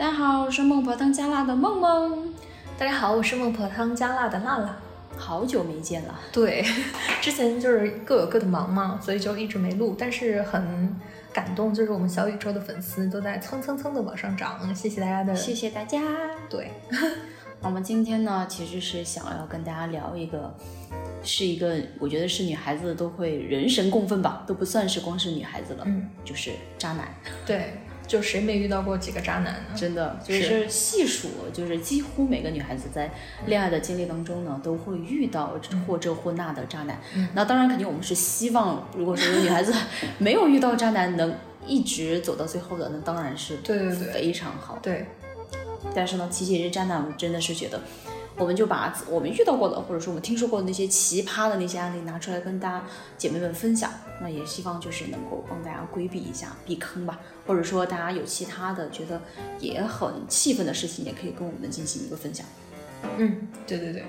大家好，我是孟婆汤加辣的梦梦。大家好，我是孟婆汤加辣的辣辣。好久没见了，对，之前就是各有各的忙嘛，所以就一直没录。但是很感动，就是我们小宇宙的粉丝都在蹭蹭蹭的往上涨，谢谢大家的，谢谢大家。对，我们今天呢，其实是想要跟大家聊一个，是一个我觉得是女孩子都会人神共愤吧，都不算是光是女孩子了，嗯，就是渣男。对，就谁没遇到过几个渣男呢？真的就是细数，就是几乎每个女孩子在恋爱的经历当中呢，都会遇到或这或那的渣男。那当然，肯定我们是希望，如果说有女孩子没有遇到渣男，能一直走到最后的，那当然是对对对非常好。对，但是呢，提起这渣男，我们真的是觉得，我们就把我们遇到过的，或者说我们听说过的那些奇葩的那些案例拿出来跟大家姐妹们分享。那也希望就是能够帮大家规避一下避坑吧，或者说大家有其他的觉得也很气愤的事情，也可以跟我们进行一个分享。嗯，对对对，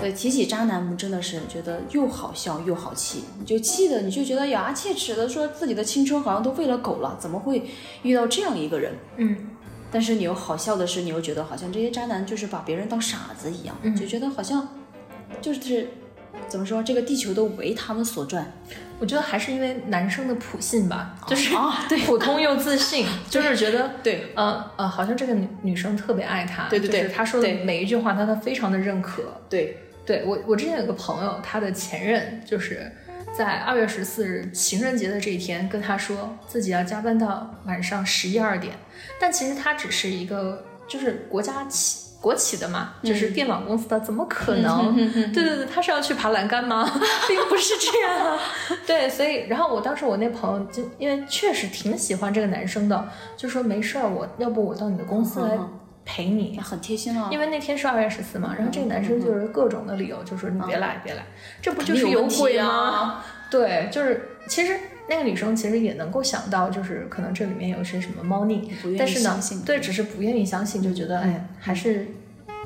对，提起渣男，我们真的是觉得又好笑又好气，你就气的你就觉得咬牙切齿的说自己的青春好像都喂了狗了，怎么会遇到这样一个人？嗯，但是你又好笑的是，你又觉得好像这些渣男就是把别人当傻子一样，嗯。就觉得好像就是怎么说，这个地球都为他们所转。我觉得还是因为男生的普信吧，就是啊 对。普通又自信，就是觉得对，呃呃，好像这个女女生特别爱他，对对对。就是他说的每一句话，他都非常的认可。对，对我，我之前有个朋友，他的前任就是在二月十四日情人节的这一天跟他说自己要加班到晚上十一二点，但其实他只是一个就是国家企国企的嘛，就是电网公司的，怎么可能？对对对，他是要去爬栏杆吗？并不是这样啊。对，所以然后我当时我那朋友就因为确实挺喜欢这个男生的，就说没事儿，我要不我到你的公司来嗯陪你。那很贴心了。因为那天是二月十四嘛，然后这个男生就是各种的理由，就说你别来，别来，这不就是有鬼啊吗？对，就是其实那个女生其实也能够想到，就是可能这里面有些什么猫腻但是呢，对，只是不愿意相信，就觉得哎，还是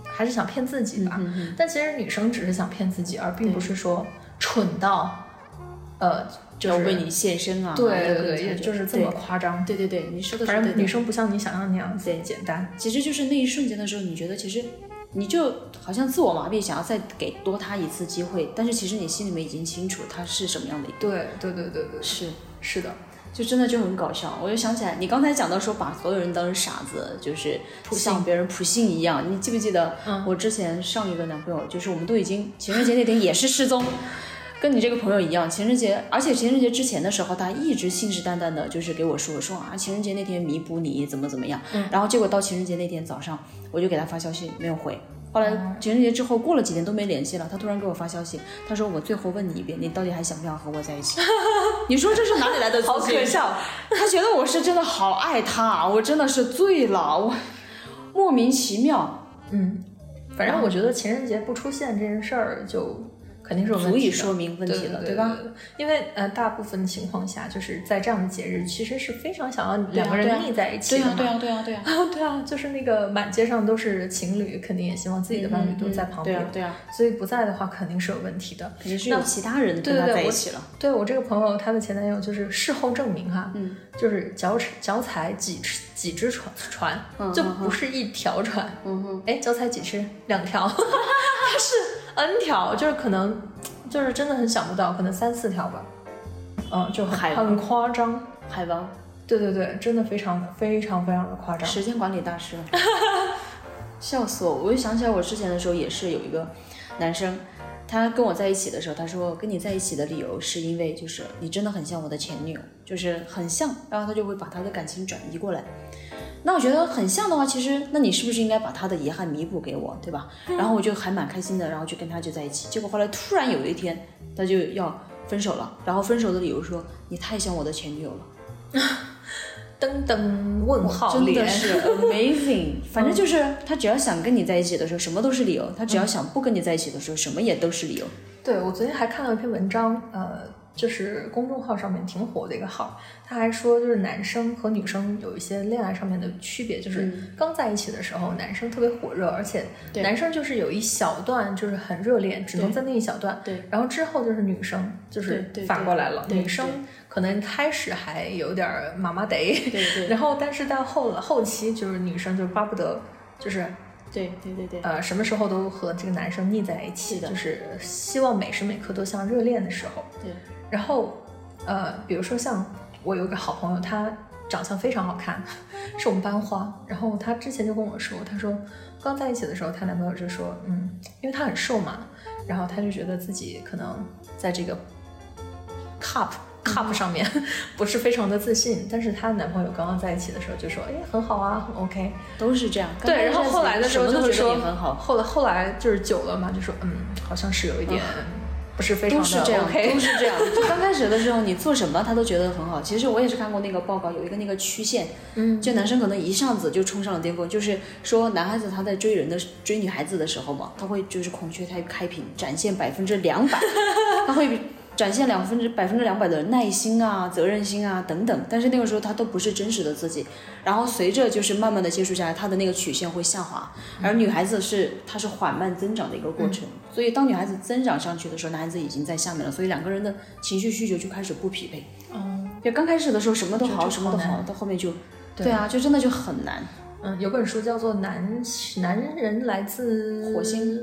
还是想骗自己吧。但其实女生只是想骗自己，而并不是说蠢到呃，就是要为你献身啊！对对对，也就是这么夸张。对对对，你说的是对的反正女生不像你想象那样子简单。其实就是那一瞬间的时候，你觉得其实你就好像自我麻痹，想要再给多他一次机会，但是其实你心里面已经清楚他是什么样的一个，对对对对对，是是的，就真的就很搞笑。我就想起来，你刚才讲到说把所有人当成傻子，就是像别人普信一样。你记不记得，嗯我之前上一个男朋友，就是我们都已经情人节那天也是失踪。跟你这个朋友一样，情人节，而且情人节之前的时候，他一直信誓旦旦的，就是给我说说啊，情人节那天弥补你怎么怎么样。嗯然后结果到情人节那天早上，我就给他发消息，没有回。后来情人节之后过了几天都没联系了，他突然给我发消息，他说我最后问你一遍，你到底还想不想和我在一起？你说这是哪里来的？好可笑。他觉得我是真的好爱他，我真的是醉了，我莫名其妙，嗯，反正我觉得情人节不出现这件事儿就肯定是有问题的足以说明问题了，对吧？？对因为呃，大部分情况下，就是在这样的节日，其实是非常想要两个人腻在一起的嘛。对啊，对啊，对啊，对啊，对啊，就是那个满街上都是情侣，肯定也希望自己的伴侣都在旁边。对啊，对啊，所以不在的话，肯定是有问题的。肯定是有其他人跟他对对对，我在一起了。对我这个朋友，她的前男友就是事后证明哈，嗯，就是脚脚踩几只几只船船，就不是一条船，嗯哼，哎，脚踩几只？两条，它 是 N 条，就是可能就是真的很想不到，可能三四条吧，嗯，就很海很夸张。海王，对对对，真的非常非常非常的夸张。时间管理大师，笑死我！我就想起来，我之前的时候也是有一个男生，他跟我在一起的时候，他说跟你在一起的理由是因为就是你真的很像我的前女友，就是很像，然后他就会把他的感情转移过来。那我觉得很像的话，其实那你是不是应该把他的遗憾弥补给我，对吧？然后我就还蛮开心的，然后就跟他就在一起。结果后来突然有一天，他就要分手了，然后分手的理由说你太像我的前女友了。噔噔问号真的脸，是 amazing。反正就是他只要想跟你在一起的时候，什么都是理由；他只要想不跟你在一起的时候，什么也都是理由。对我昨天还看到一篇文章，呃，就是公众号上面挺火的一个号，他还说就是男生和女生有一些恋爱上面的区别，就是刚在一起的时候，男生特别火热，而且男生就是有一小段就是很热恋，只能在那一小段，对。然后之后就是女生就是反过来了，女生可能开始还有点儿麻麻得，对对 然后但是到后后期就是女生就巴不得就是对对对对，呃什么时候都和这个男生腻在一起，就是希望每时每刻都像热恋的时候。对，然后呃，比如说像我有一个好朋友，她长相非常好看，是我们班花。然后她之前就跟我说，她说刚在一起的时候，她男朋友就说，嗯，因为她很瘦嘛，然后她就觉得自己可能在这个 cup。cup 上面不是非常的自信，但是她男朋友刚刚在一起的时候就说，哎，很好啊，很 OK。都是这样。对，然后后来的时候就会说很好，后来后来就是久了嘛，就说嗯，好像是有一点不是非常的都是这样 OK，都是这样。就刚开始的时候，你做什么他都觉得很好。其实我也是看过那个报告，有一个那个曲线，嗯，就男生可能一下子就冲上了巅峰，就是说男孩子他在追人的追女孩子的时候嘛，他会就是孔雀开开屏，展现百分之两百，他会展现两分之百分之两百的耐心啊、责任心啊等等。但是那个时候他都不是真实的自己，然后随着就是慢慢的接触下来，他的那个曲线会下滑，而女孩子是它是缓慢增长的一个过程。所以当女孩子增长上去的时候，男孩子已经在下面了，所以两个人的情绪需求就开始不匹配。哦，就刚开始的时候什么都好，什么都好，到后面就，对对啊，就真的就很难。嗯，有本书叫做《男男人来自火星》，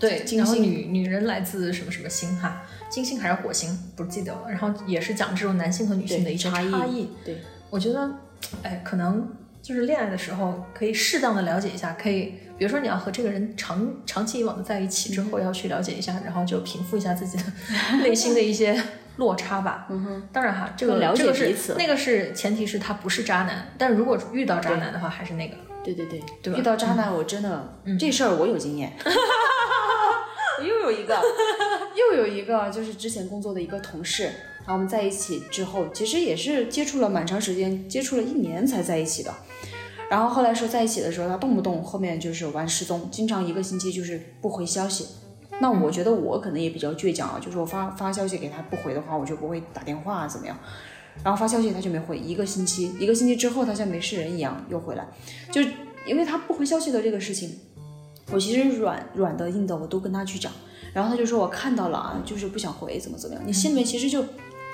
对，然后金星女女人来自什么什么星哈，金星还是火星，不记得了。然后也是讲这种男性和女性的一些差异异。对，我觉得，哎，可能就是恋爱的时候可以适当的了解一下，可以，比如说你要和这个人长长期以往的在一起之后，要去了解一下，然后就平复一下自己的 内心的一些落差吧。嗯哼，当然哈，这个了解这个是那个是前提是他不是渣男，但如果遇到渣男的话，还是那个。对对对，遇到渣男我真的、这事儿我有经验。我 又有一个，又有一个，就是之前工作的一个同事，然后我们在一起之后，其实也是接触了蛮长时间，接触了一年才在一起的。然后后来说在一起的时候，他动不动后面就是玩失踪，经常一个星期就是不回消息。那我觉得我可能也比较倔强啊，就是我发发消息给他不回的话，我就不会打电话啊怎么样。然后发消息他就没回，一个星期，一个星期之后他像没事人一样又回来，就因为他不回消息的这个事情，我其实软软的硬的我都跟他去讲，然后他就说我看到了啊，就是不想回怎么怎么样，你心里面其实就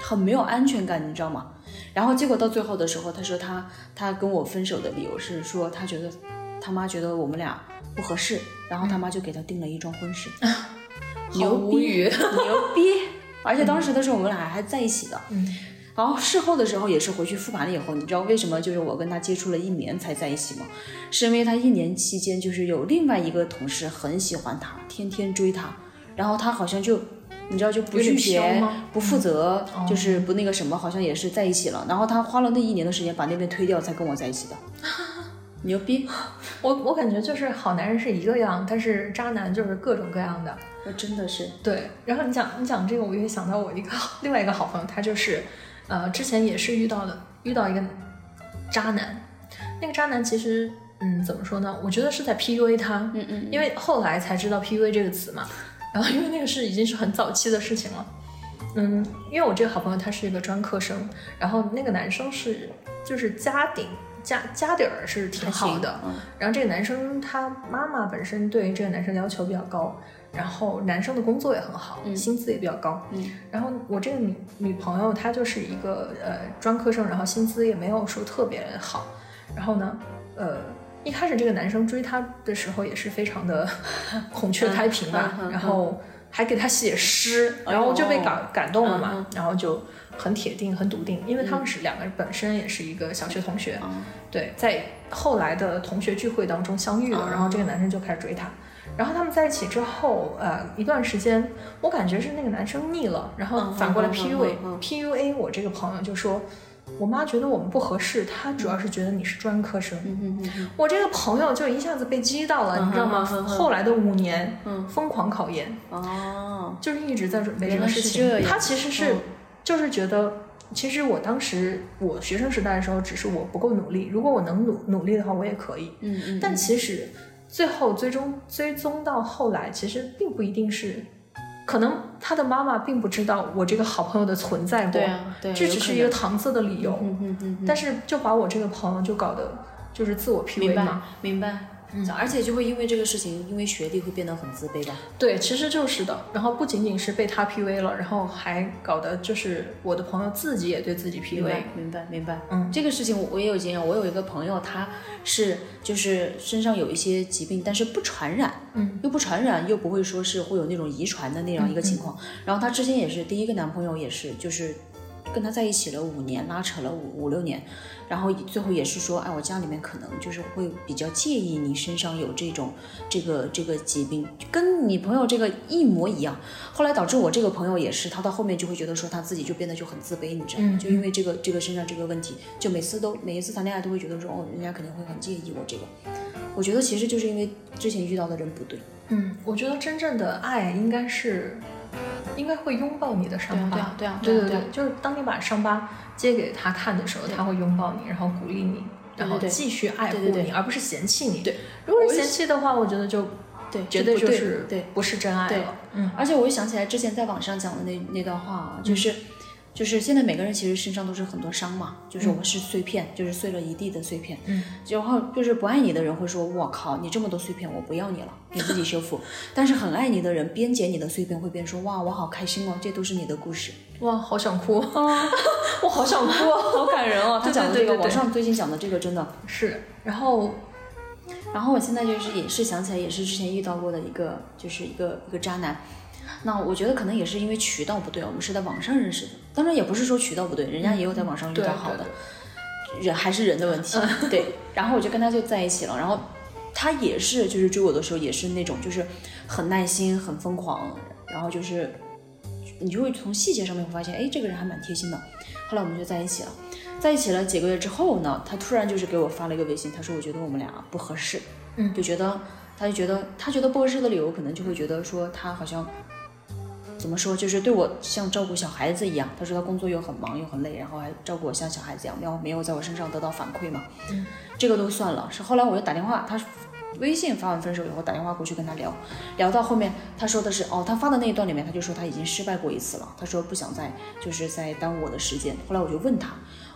很没有安全感，你知道吗？然后结果到最后的时候，他说他他跟我分手的理由是说他觉得他妈觉得我们俩不合适，然后他妈就给他订了一桩婚事，牛逼无语 牛逼！而且当时的时候我们俩还在一起的，嗯，然后事后的时候也是回去复盘了以后，你知道为什么就是我跟他接触了一年才在一起吗？是因为他一年期间就是有另外一个同事很喜欢他，天天追他，然后他好像就你知道就不拒绝吗、不负责，哦就是不那个什么，好像也是在一起了。然后他花了那一年的时间把那边推掉，才跟我在一起的。牛逼！我我感觉就是好男人是一个样，但是渣男就是各种各样的。我真的是，对，然后你讲你讲这个，我也想到我一个另外一个好朋友，他就是，呃，之前也是遇到的遇到一个渣男，那个渣男其实，嗯，怎么说呢？我觉得是在 PUA 他，嗯嗯，因为后来才知道 PUA 这个词嘛，然后因为那个是已经是很早期的事情了，嗯，因为我这个好朋友他是一个专科生，然后那个男生是就是家顶家家底儿是挺好的，嗯然后这个男生他妈妈本身对于这个男生要求比较高，然后男生的工作也很好，薪资也比较高。嗯，然后我这个女女朋友她就是一个呃专科生，然后薪资也没有说特别好。然后呢，呃，一开始这个男生追她的时候也是非常的 孔雀开屏吧，嗯嗯嗯然后还给她写诗，然后就被感感动了嘛，嗯然后就很铁定、很笃定，因为他们是两个人本身也是一个小学同学。嗯。对，在后来的同学聚会当中相遇了，哦然后这个男生就开始追她，然后他们在一起之后，呃，一段时间，我感觉是那个男生腻了，然后嗯反过来 PUA、嗯嗯 PUA 我这个朋友就说，我妈觉得我们不合适，她主要是觉得你是专科生。嗯嗯嗯我这个朋友就一下子被激到了，嗯你知道吗？后来的五年，嗯疯狂考研，就是一直在准备这个事情。这样他其实是、嗯就是觉得，其实我当时我学生时代的时候，只是我不够努力，如果我能努努力的话，我也可以。嗯嗯，但其实最后最终追踪到后来，其实并不一定是可能他的妈妈并不知道我这个好朋友的存在过，对啊，对啊，这只是一个搪塞的理由。嗯嗯嗯，但是就把我这个朋友就搞得就是自我明 PUA 白嘛。明白。嗯，而且就会因为这个事情，因为学历会变得很自卑吧？对，其实就是的。然后不仅仅是被他 PUA 了，然后还搞得就是我的朋友自己也对自己 PUA 白。明白明白。嗯，这个事情我我也有经验，我有一个朋友，他是就是身上有一些疾病，但是不传染，嗯，又不传染，又不会说是会有那种遗传的那样一个情况。然后她之前也是第一个男朋友，也是就是跟他在一起了五年，拉扯了五五六年，然后最后也是说，哎，我家里面可能就是会比较介意你身上有这种这个这个疾病，跟你朋友这个一模一样。后来导致我这个朋友也是，他到后面就会觉得说他自己就变得就很自卑，你知道吗？嗯就因为这个这个身上这个问题，就每次都每一次谈恋爱都会觉得说，哦，人家肯定会很介意我这个。我觉得其实就是因为之前遇到的人不对。嗯，我觉得真正的爱应该是，应该会拥抱你的伤疤。对啊对啊对对啊对就是当你把伤疤揭给他看的时候，他会拥抱你，然后鼓励你，然后继续爱护你，而不是嫌弃你。对，如果是嫌弃的话，我觉得就对，绝对就是对。不是真爱了。嗯而且我又想起来之前在网上讲的那那段话啊，就是、就是现在每个人其实身上都是很多伤嘛，就是我们是碎片，就是碎了一地的碎片。嗯，然后就是不爱你的人会说：“我靠，你这么多碎片，我不要你了，你自己修复。” 但是很爱你的人边捡你的碎片会边说：“哇，我好开心哦，这都是你的故事。哇，好想哭 我好想哭。”好感人哦，他讲的这个，网上最近讲的这个真的。是，然后然后我现在就是也是想起来，也是之前遇到过的一个，就是一个一个渣男。那我觉得可能也是因为渠道不对，我们是在网上认识的。当然也不是说渠道不对，人家也有在网上遇到好的对，人还是人的问题。对，然后我就跟他就在一起了，然后他也是就是追我的时候也是那种就是很耐心、很疯狂，然后就是你就会从细节上面会发现，哎，这个人还蛮贴心的。后来我们就在一起了，在一起了几个月之后呢，他突然就是给我发了一个微信，他说我觉得我们俩不合适，嗯就觉得他就觉得他觉得不合适的理由，可能就会觉得说他好像怎么说，就是对我像照顾小孩子一样。他说他工作又很忙又很累，然后还照顾我像小孩子一样，没有没有在我身上得到反馈嘛。嗯，这个都算了。是后来我又打电话，他微信发完分手以后打电话过去跟他聊，聊到后面他说的是哦，他发的那一段里面他就说他已经失败过一次了，他说不想再就是在耽误我的时间。后来我就问他，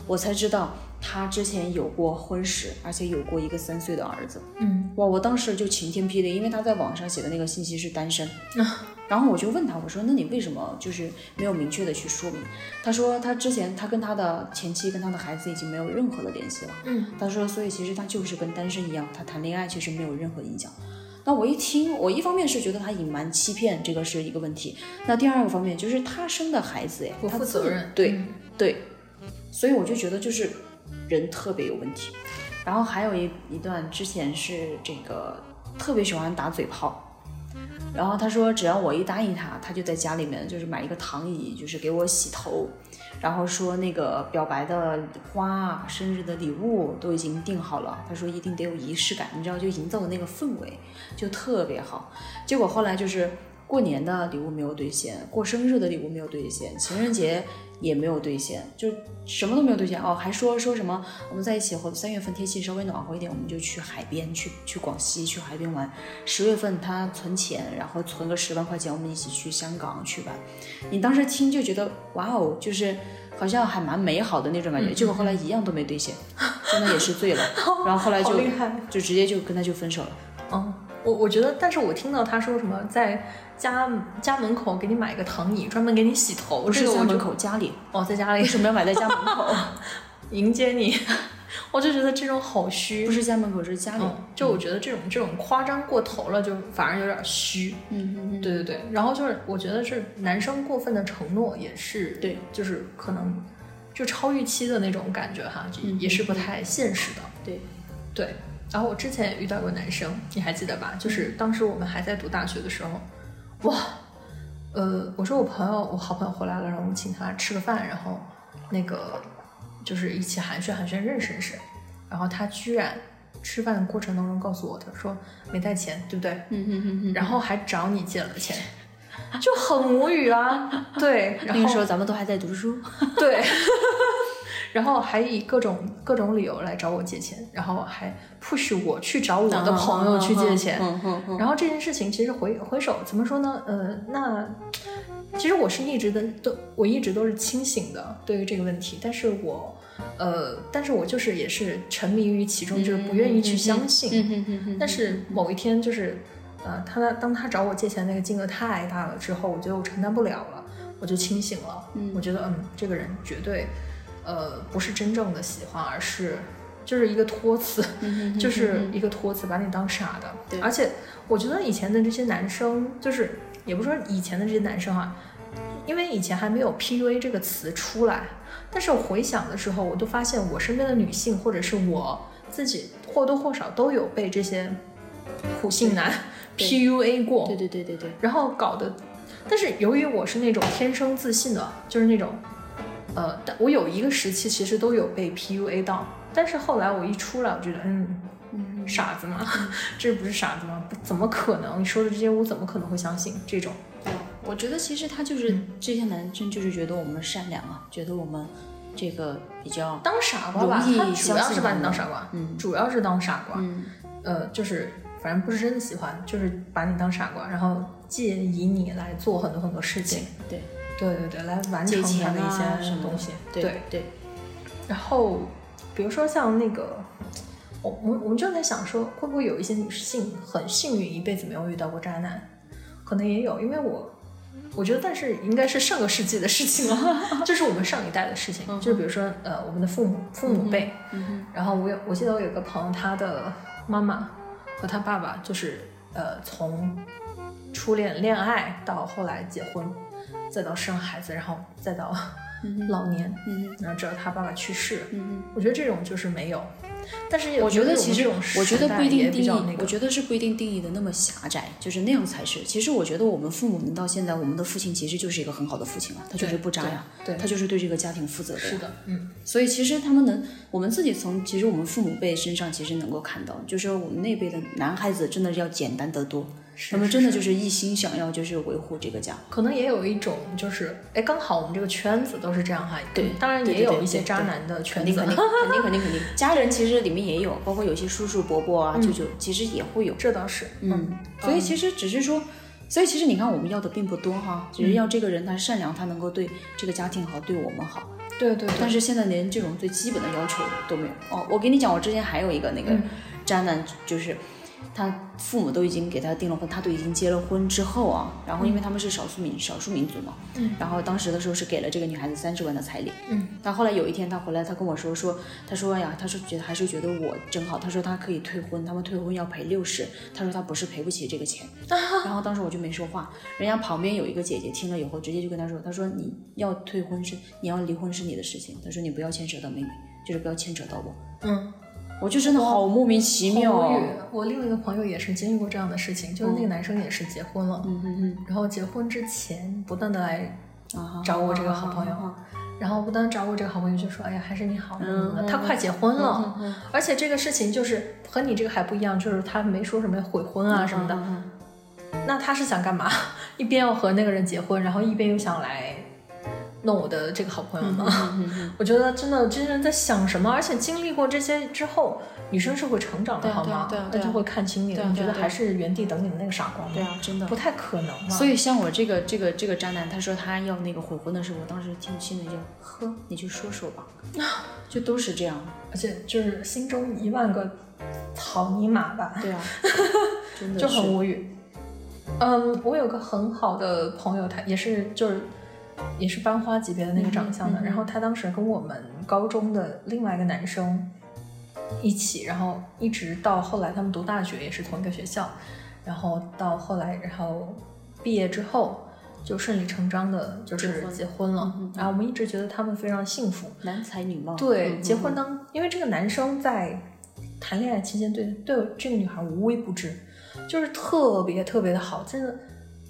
我才知道他之前有过婚史，而且有过一个三岁的儿子。嗯哇，我当时就晴天霹雳，因为他在网上写的那个信息是单身，然后我就问他，我说那你为什么就是没有明确的去说明？他说他之前他跟他的前妻跟他的孩子已经没有任何的联系了。嗯，他说所以其实他就是跟单身一样，他谈恋爱其实没有任何影响。那我一听，我一方面是觉得他隐瞒欺骗，这个是一个问题。那第二个方面就是他生的孩子，哎，不负责任。对、嗯对，所以我就觉得就是人特别有问题。然后还有一一段之前是这个特别喜欢打嘴炮，然后他说只要我一答应他，他就在家里面就是买一个躺椅，就是给我洗头，然后说那个表白的花、生日的礼物都已经定好了，他说一定得有仪式感，你知道就营造的那个氛围就特别好。结果后来就是过年的礼物没有兑现，过生日的礼物没有兑现，情人节也没有兑现，就什么都没有兑现哦，还说说什么我们在一起后，三月份天气稍微暖和一点，我们就去海边，去去广西去海边玩。十月份他存钱，然后存个十万块钱，我们一起去香港去玩。你当时听就觉得哇哦，就是好像还蛮美好的那种感觉，结果后来一样都没兑现，真的也是醉了，然后后来就。就直接就跟他就分手了。嗯，我我觉得，但是我听到他说什么在家家门口给你买个躺椅，专门给你洗头，不是家门口，家里哦，在家里为什么要买在家门口？迎接你，我就觉得这种好虚。不是家门口，是家里。嗯，就我觉得这种这种夸张过头了，就反而有点虚。嗯嗯嗯，对对对，然后就是我觉得是男生过分的承诺也是对，就是可能就超预期的那种感觉哈，嗯也是不太现实的。对，对，然后我之前也遇到过男生，你还记得吧？就是当时我们还在读大学的时候，哇，呃，我说我朋友，我好朋友回来了，然后我们请他吃个饭，然后那个就是一起寒暄寒暄认识认识，然后他居然吃饭的过程当中告诉我，他说没带钱，对不对？嗯嗯嗯嗯。然后还找你借了钱，就很无语啊。对，然后那个时候咱们都还在读书。对，然后还以各种各种理由来找我借钱，然后还 push 我去找我的朋友去借钱。然后这件事情其实回回首怎么说呢？呃，那其实我是一直的都我一直都是清醒的对于这个问题，但是我呃，但是我就是也是沉迷于其中，就是不愿意去相信。但是某一天就是，呃，他当他找我借钱那个金额太大了之后，我觉得我承担不了了，我就清醒了。嗯我觉得嗯，这个人绝对，呃，不是真正的喜欢，而是就是一个托词，嗯就是一个托词，把你当傻的。对。而且我觉得以前的这些男生，就是也不是说以前的这些男生啊，因为以前还没有 PUA 这个词出来，但是我回想的时候，我都发现我身边的女性或者是我自己或多或少都有被这些苦性男 PUA 过，对对对对对，然后搞得，但是由于我是那种天生自信的，就是那种，呃，但我有一个时期其实都有被 PUA 到，但是后来我一出来，我觉得，嗯，嗯傻子吗？这不是傻子吗？不怎么可能？你说的这些我怎么可能会相信这种？我觉得其实他就是、这些男生就是觉得我们善良啊，觉得我们这个比较当傻瓜吧，他主要是把你当傻瓜，嗯主要是当傻瓜，嗯呃，就是反正不是真的喜欢，就是把你当傻瓜，然后借以你来做很多很多事情，对对对对对，来完成他的一些什么东西，对对。对然后，比如说像那个，我我我们就在想说，会不会有一些女性很幸运，一辈子没有遇到过渣男？可能也有，因为我我觉得，但是应该是上个世纪的事情了，就是我们上一代的事情，就是比如说呃，我们的父母父母辈，嗯然后我有我记得我有个朋友，他的妈妈和他爸爸就是呃从初恋恋爱到后来结婚，再到生孩子，然后再到老年，嗯然后直到他爸爸去世，嗯我觉得这种就是没有，但是也我觉得其实这种我觉得不一定定义，那个我觉得是不一定定义的那么狭窄，就是那样才是。其实我觉得我们父母能到现在，我们的父亲其实就是一个很好的父亲啊，他就是不渣呀，对，他就是对这个家庭负责的呀。是的，嗯，所以其实他们能，我们自己从其实我们父母辈身上其实能够看到，就是我们那辈的男孩子真的要简单得多，他们真的就是一心想要就是维护这个家。可能也有一种就是，哎，刚好我们这个圈子都是这样哈，对当然也有一些渣男的肯圈子，定肯定 肯定肯定肯定，家人其实里面也有，包括有些叔叔伯伯啊、舅舅，其实也会有。这倒是，嗯，所以其实只是说，所以其实你看我们要的并不多哈，只是要这个人他善良，他能够对这个家庭好，对我们好。对对对，但是现在连这种最基本的要求都没有。哦，我跟你讲，我之前还有一个那个嗯渣男，就是他父母都已经给他订了婚，他都已经结了婚之后啊，然后因为他们是少数民少数民族嘛，嗯。然后当时的时候是给了这个女孩子三十万的彩礼，嗯，但后来有一天他回来，他跟我说说，他说呀，他说觉得还是觉得我真好，他说他可以退婚，他们退婚要赔六十，他说他不是赔不起这个钱，然后当时我就没说话，人家旁边有一个姐姐听了以后，直接就跟他说，他说你要退婚是你要离婚是你的事情，他说你不要牵扯到妹妹，就是不要牵扯到我，嗯，我就真的好莫名其妙。我另一个朋友也是经历过这样的事情，就是那个男生也是结婚了，嗯嗯嗯。然后结婚之前不断的来找我这个好朋友啊啊啊然后不但找我这个好朋友就说，哎呀，还是你好，嗯嗯他快结婚了，嗯而且这个事情就是和你这个还不一样，就是他没说什么悔婚啊什么的，嗯。那他是想干嘛？一边要和那个人结婚，然后一边又想来弄我的这个好朋友吗？嗯 我觉得真的，这些人在想什么？而且经历过这些之后，女生是会成长的，好吗？那就会看清你了。对啊对啊对啊你觉得还是原地等你的那个傻瓜吗？对啊，真的不。太可能嘛。所以像我这个这个这个渣男，他说他要那个悔婚的时候，我当时听心里就呵，你去说说吧，就都是这样。而且就是心中一万个草泥马吧，对啊，真的就很无语。嗯，我有个很好的朋友，他也是就是也是班花级别的那个长相的，嗯嗯嗯。然后他当时跟我们高中的另外一个男生一起，然后一直到后来他们读大学也是同一个学校，然后到后来然后毕业之后就顺理成章的就是结婚了，然后我们一直觉得他们非常幸福，男才女貌。对，嗯结婚当，因为这个男生在谈恋爱期间对对这个女孩无微不至，就是特别特别的好，真的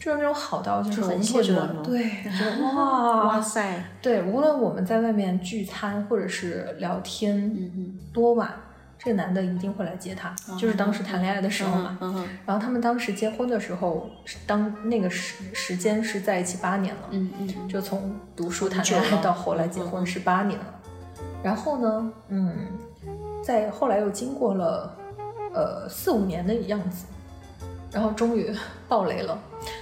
就是那种好到就是很我们会觉羡慕是吗得对，觉得哇哇，塞，对，无论我们在外面聚餐或者是聊天嗯嗯，多晚，这个男的一定会来接她，就是当时谈恋爱的时候嘛。嗯哼，然后他们当时结婚的时候，当那个时时间是在一起八年了，嗯嗯嗯，就从读书谈恋爱到后来结婚嗯嗯是八年了。然后呢，嗯，在后来又经过了呃四五年的样子，然后终于 爆雷了，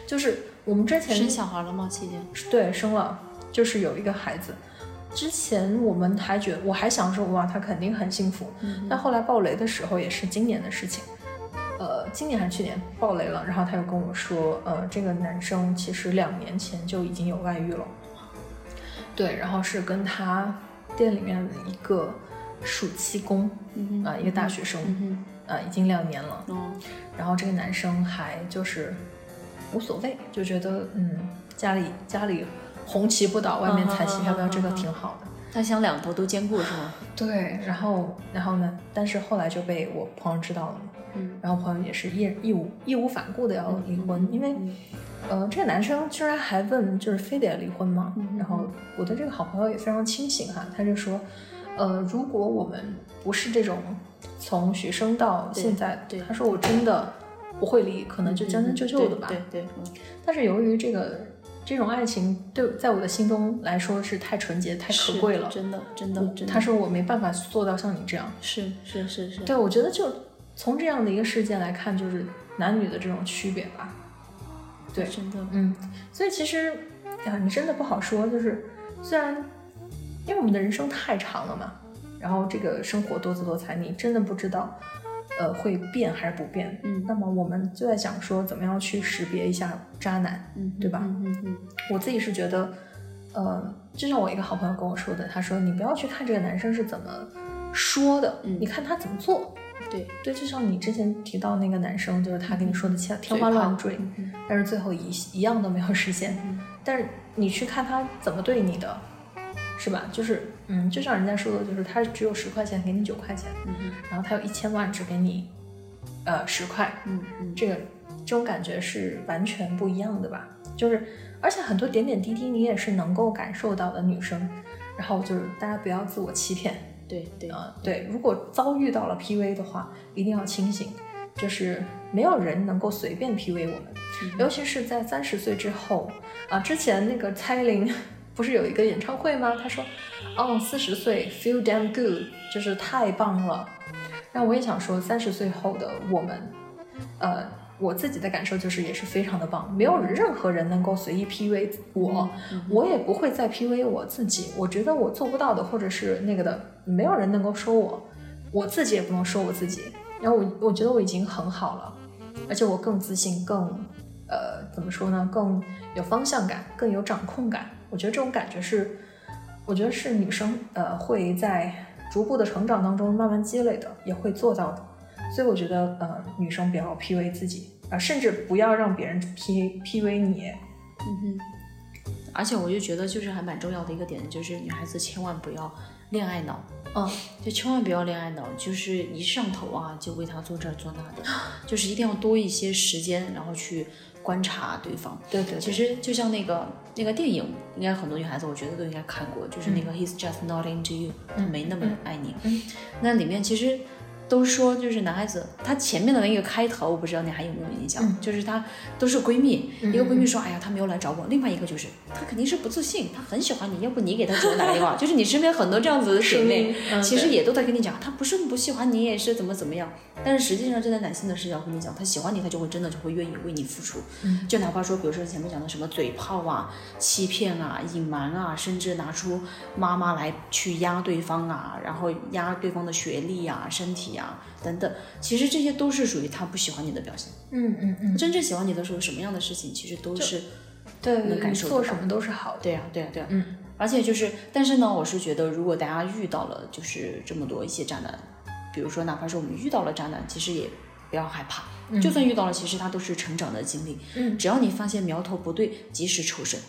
就是我们之前生小孩了吗？期间对生了，就是有一个孩子。之前我们还觉得我还想说哇，他肯定很幸福。但后来爆雷的时候也是今年的事情，呃，今年还是去年爆雷了。然后他又跟我说，呃，这个男生其实两年前就已经有外遇了。对，然后是跟他店里面的一个暑期工啊，一个大学生啊，已经两年了。然后这个男生还就是无所谓，就觉得嗯，家里家里。红旗不倒，外面彩旗飘飘，这个挺好的。他想两头都兼顾是吗？对，然后，然后呢？但是后来就被我朋友知道了嘛。嗯。然后朋友也是义义无义无反顾的要离婚，因为，呃，这个男生居然还问，就是非得要离婚吗？然后我的这个好朋友也非常清醒哈，他就说，呃，如果我们不是这种从学生到现在，对，他说我真的不会离，可能就将将就就的吧。对对。但是由于这个。这种爱情对在我的心中来说是太纯洁、太可贵了，真的，真的，真的。他说我没办法做到像你这样，是是是是。对，我觉得就从这样的一个事件来看，就是男女的这种区别吧。对，真的，嗯。所以其实呀，你真的不好说。就是虽然因为我们的人生太长了嘛，然后这个生活多姿多彩，你真的不知道。呃，会变还是不变？嗯，那么我们就在想说，怎么样去识别一下渣男，嗯，对吧？嗯嗯嗯，我自己是觉得，呃，就像我一个好朋友跟我说的，他说你不要去看这个男生是怎么说的，你看他怎么做。对对，就像你之前提到那个男生，就是他跟你说的天天花乱坠，但是最后一一样都没有实现。但是你去看他怎么对你的。是吧？就是，嗯，就像人家说的，就是他只有十块钱给你九块钱，嗯然后他有一千万只给你，呃，十块，嗯嗯，这个这种感觉是完全不一样的吧？就是，而且很多点点滴滴你也是能够感受到的，女生。然后就是大家不要自我欺骗，对对啊对，如果遭遇到了 PV 的话，一定要清醒，就是没有人能够随便 PV 我们，尤其是在三十岁之后啊，之前那个蔡依林。不是有一个演唱会吗？他说：“哦，四十岁，feel damn good，就是太棒了。”然后我也想说，三十岁后的我们，呃，我自己的感受就是也是非常的棒。没有任何人能够随意 PUA 我，我也不会再 PUA 我自己。我觉得我做不到的，或者是那个的，没有人能够说我，我自己也不能说我自己。然后我我觉得我已经很好了，而且我更自信，更呃，怎么说呢？更有方向感，更有掌控感。我觉得这种感觉是，我觉得是女生呃会在逐步的成长当中慢慢积累的，也会做到的。所以我觉得呃女生不要 PUA 自己啊，甚至不要让别人 P P V 你。嗯哼。而且我就觉得就是还蛮重要的一个点，就是女孩子千万不要恋爱脑。嗯，就千万不要恋爱脑，就是一上头啊就为他做这做那的，就是一定要多一些时间，然后去。观察对方，对对，其实就像那个那个电影，应该很多女孩子我觉得都应该看过，就是那个 He's just not into you，他没那么爱你。那里面其实。都说就是男孩子，他前面的那个开头，我不知道你还有没有印象？就是他都是闺蜜，一个闺蜜说，哎呀，他没有来找我；另外一个就是他肯定是不自信，他很喜欢你，要不你给他主动打个电话。就是你身边很多这样子的姐妹，其实也都在跟你讲，他不是不喜欢你，也是怎么怎么样。但是实际上站在男性的视角跟你讲，他喜欢你，他就会真的就会愿意为你付出。就哪怕说，比如说前面讲的什么嘴炮啊、欺骗啊、隐瞒啊，甚至拿出妈妈来去压对方啊，然后压对方的学历啊、身体啊。等等，其实这些都是属于他不喜欢你的表现。嗯嗯嗯，真正喜欢你的时候，什么样的事情其实都是对能感受做什么都是好的。对呀对呀对呀。嗯，而且就是，但是呢，我是觉得，如果大家遇到了就是这么多一些渣男，比如说哪怕是我们遇到了渣男，其实也不要害怕。就算遇到了，其实他都是成长的经历。嗯，只要你发现苗头不对，及时抽身。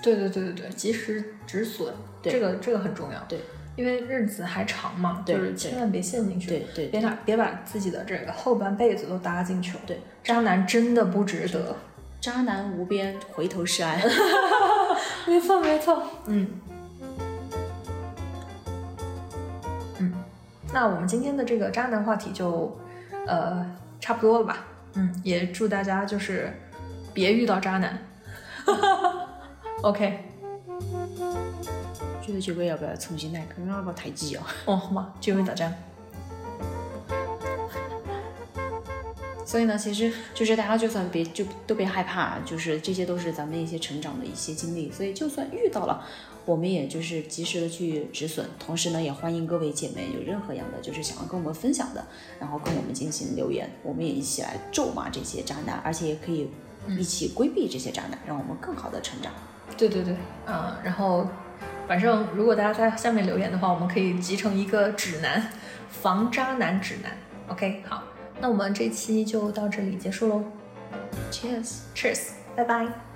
对对对对对，及时止损，这个这个很重要。对。因为日子还长嘛，就是千万别陷进去，对对，别把别把自己的这个后半辈子都搭进去了。对，渣男真的不值得，渣男无边，回头是岸。没错没错，嗯嗯，那我们今天的这个渣男话题就呃差不多了吧？嗯，也祝大家就是别遇到渣男。OK。这个要不要重新来？刚刚那个太急哦。哦，好嘛，结尾咋讲？所以呢，其实就是大家就算别就都别害怕，就是这些都是咱们一些成长的一些经历。所以就算遇到了，我们也就是及时的去止损。同时呢，也欢迎各位姐妹有任何样的就是想要跟我们分享的，然后跟我们进行留言，我们也一起来咒骂这些渣男，而且也可以一起规避这些渣男，让我们更好的成长。对对对，啊、然后反正如果大家在下面留言的话，我们可以集成一个指南，防渣男指南。OK，好，那我们这期就到这里结束喽 Cheers。，Cheers，拜拜。